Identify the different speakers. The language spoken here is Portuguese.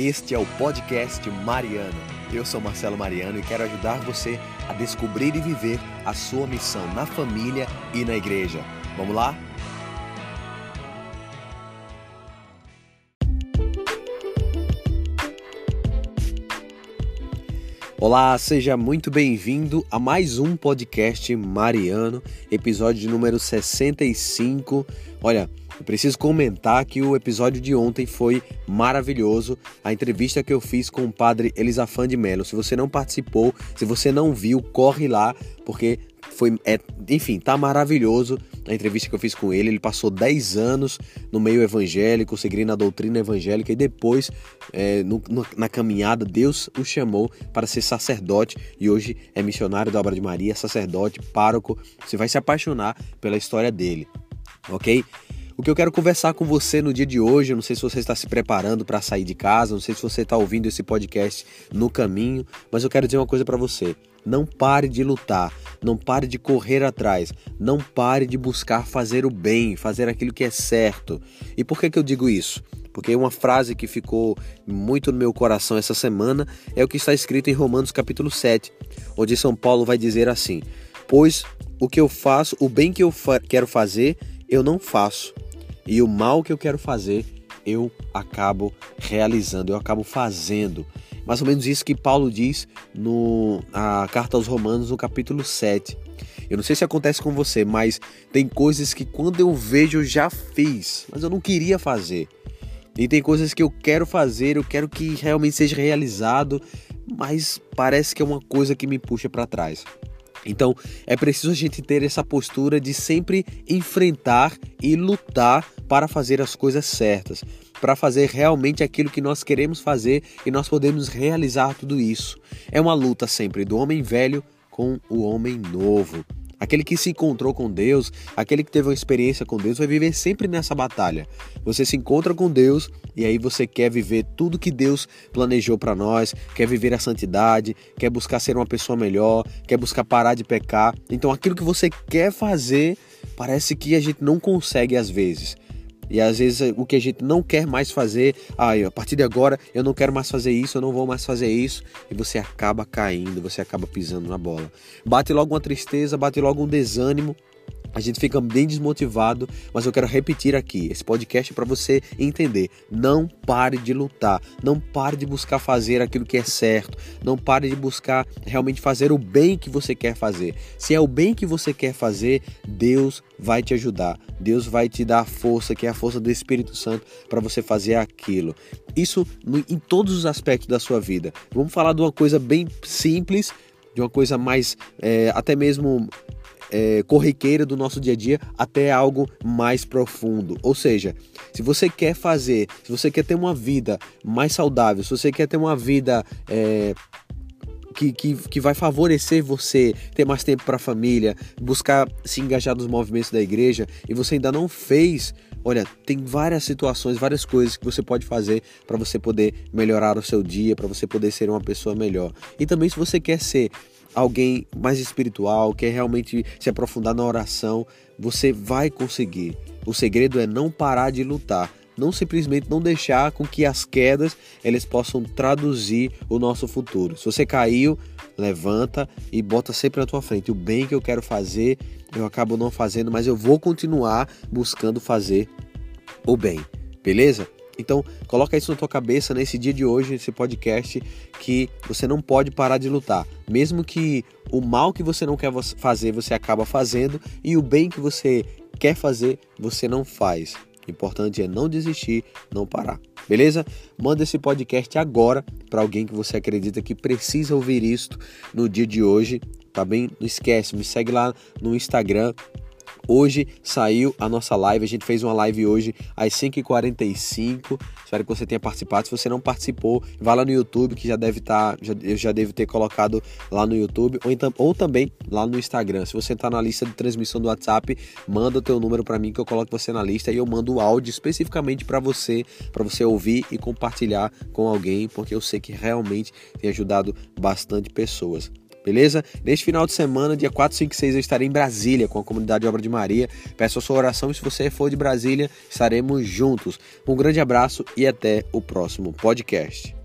Speaker 1: Este é o podcast Mariano. Eu sou Marcelo Mariano e quero ajudar você a descobrir e viver a sua missão na família e na igreja. Vamos lá? Olá, seja muito bem-vindo a mais um podcast Mariano, episódio número 65. Olha, eu preciso comentar que o episódio de ontem foi maravilhoso. A entrevista que eu fiz com o padre Elisafan de Mello. Se você não participou, se você não viu, corre lá, porque foi, é, enfim, tá maravilhoso a entrevista que eu fiz com ele. Ele passou 10 anos no meio evangélico, seguindo a doutrina evangélica, e depois, é, no, no, na caminhada, Deus o chamou para ser sacerdote e hoje é missionário da obra de Maria, sacerdote, pároco. Você vai se apaixonar pela história dele, ok? O que eu quero conversar com você no dia de hoje, eu não sei se você está se preparando para sair de casa, não sei se você está ouvindo esse podcast no caminho, mas eu quero dizer uma coisa para você. Não pare de lutar, não pare de correr atrás, não pare de buscar fazer o bem, fazer aquilo que é certo. E por que, que eu digo isso? Porque uma frase que ficou muito no meu coração essa semana é o que está escrito em Romanos capítulo 7, onde São Paulo vai dizer assim: Pois o que eu faço, o bem que eu fa quero fazer, eu não faço e o mal que eu quero fazer, eu acabo realizando, eu acabo fazendo. Mais ou menos isso que Paulo diz no a carta aos Romanos, no capítulo 7. Eu não sei se acontece com você, mas tem coisas que quando eu vejo eu já fiz, mas eu não queria fazer. E tem coisas que eu quero fazer, eu quero que realmente seja realizado, mas parece que é uma coisa que me puxa para trás. Então é preciso a gente ter essa postura de sempre enfrentar e lutar para fazer as coisas certas, para fazer realmente aquilo que nós queremos fazer e nós podemos realizar tudo isso. É uma luta sempre do homem velho com o homem novo. Aquele que se encontrou com Deus, aquele que teve uma experiência com Deus, vai viver sempre nessa batalha. Você se encontra com Deus e aí você quer viver tudo que Deus planejou para nós, quer viver a santidade, quer buscar ser uma pessoa melhor, quer buscar parar de pecar. Então aquilo que você quer fazer, parece que a gente não consegue às vezes. E às vezes o que a gente não quer mais fazer, ah, a partir de agora eu não quero mais fazer isso, eu não vou mais fazer isso, e você acaba caindo, você acaba pisando na bola. Bate logo uma tristeza, bate logo um desânimo, a gente fica bem desmotivado, mas eu quero repetir aqui, esse podcast é para você entender, não pare de lutar, não pare de buscar fazer aquilo que é certo, não pare de buscar realmente fazer o bem que você quer fazer. Se é o bem que você quer fazer, Deus vai te ajudar. Deus vai te dar a força, que é a força do Espírito Santo para você fazer aquilo. Isso em todos os aspectos da sua vida. Vamos falar de uma coisa bem simples, de uma coisa mais é, até mesmo é, corriqueira do nosso dia a dia até algo mais profundo. Ou seja, se você quer fazer, se você quer ter uma vida mais saudável, se você quer ter uma vida é, que, que, que, vai favorecer você ter mais tempo para a família, buscar se engajar nos movimentos da igreja e você ainda não fez, olha, tem várias situações, várias coisas que você pode fazer para você poder melhorar o seu dia, para você poder ser uma pessoa melhor. E também se você quer ser alguém mais espiritual, quer realmente se aprofundar na oração, você vai conseguir. O segredo é não parar de lutar, não simplesmente não deixar com que as quedas eles possam traduzir o nosso futuro. Se você caiu, levanta e bota sempre na tua frente o bem que eu quero fazer, eu acabo não fazendo, mas eu vou continuar buscando fazer o bem. Beleza? Então, coloca isso na tua cabeça nesse dia de hoje, nesse podcast, que você não pode parar de lutar. Mesmo que o mal que você não quer fazer, você acaba fazendo, e o bem que você quer fazer, você não faz. O importante é não desistir, não parar. Beleza? Manda esse podcast agora para alguém que você acredita que precisa ouvir isto no dia de hoje, tá bem? Não esquece, me segue lá no Instagram, Hoje saiu a nossa live, a gente fez uma live hoje às 5h45. Espero que você tenha participado. Se você não participou, vá lá no YouTube, que já deve estar, tá, eu já devo ter colocado lá no YouTube, ou, então, ou também lá no Instagram. Se você está na lista de transmissão do WhatsApp, manda o teu número para mim que eu coloco você na lista e eu mando o áudio especificamente para você, para você ouvir e compartilhar com alguém, porque eu sei que realmente tem ajudado bastante pessoas. Beleza? Neste final de semana, dia 4, 5 e 6, eu estarei em Brasília com a comunidade Obra de Maria. Peço a sua oração e se você for de Brasília, estaremos juntos. Um grande abraço e até o próximo podcast.